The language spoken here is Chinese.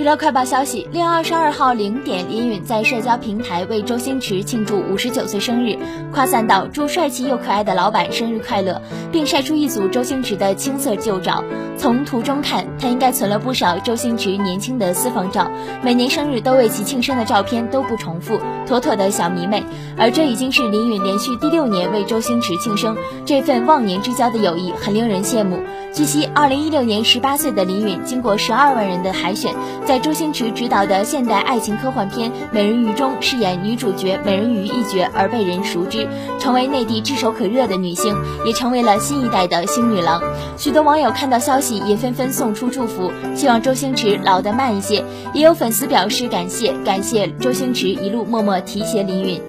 娱乐快报消息：六月二十二号零点，林允在社交平台为周星驰庆祝五十九岁生日，夸赞道：“祝帅气又可爱的老板生日快乐！”并晒出一组周星驰的青涩旧照。从图中看，他应该存了不少周星驰年轻的私房照，每年生日都为其庆生的照片都不重复，妥妥的小迷妹。而这已经是林允连续第六年为周星驰庆生，这份忘年之交的友谊很令人羡慕。据悉，二零一六年十八岁的林允经过十二万人的海选。在周星驰执导的现代爱情科幻片《美人鱼》中饰演女主角美人鱼一角而被人熟知，成为内地炙手可热的女星，也成为了新一代的星女郎。许多网友看到消息也纷纷送出祝福，希望周星驰老得慢一些。也有粉丝表示感谢，感谢周星驰一路默默提携林允。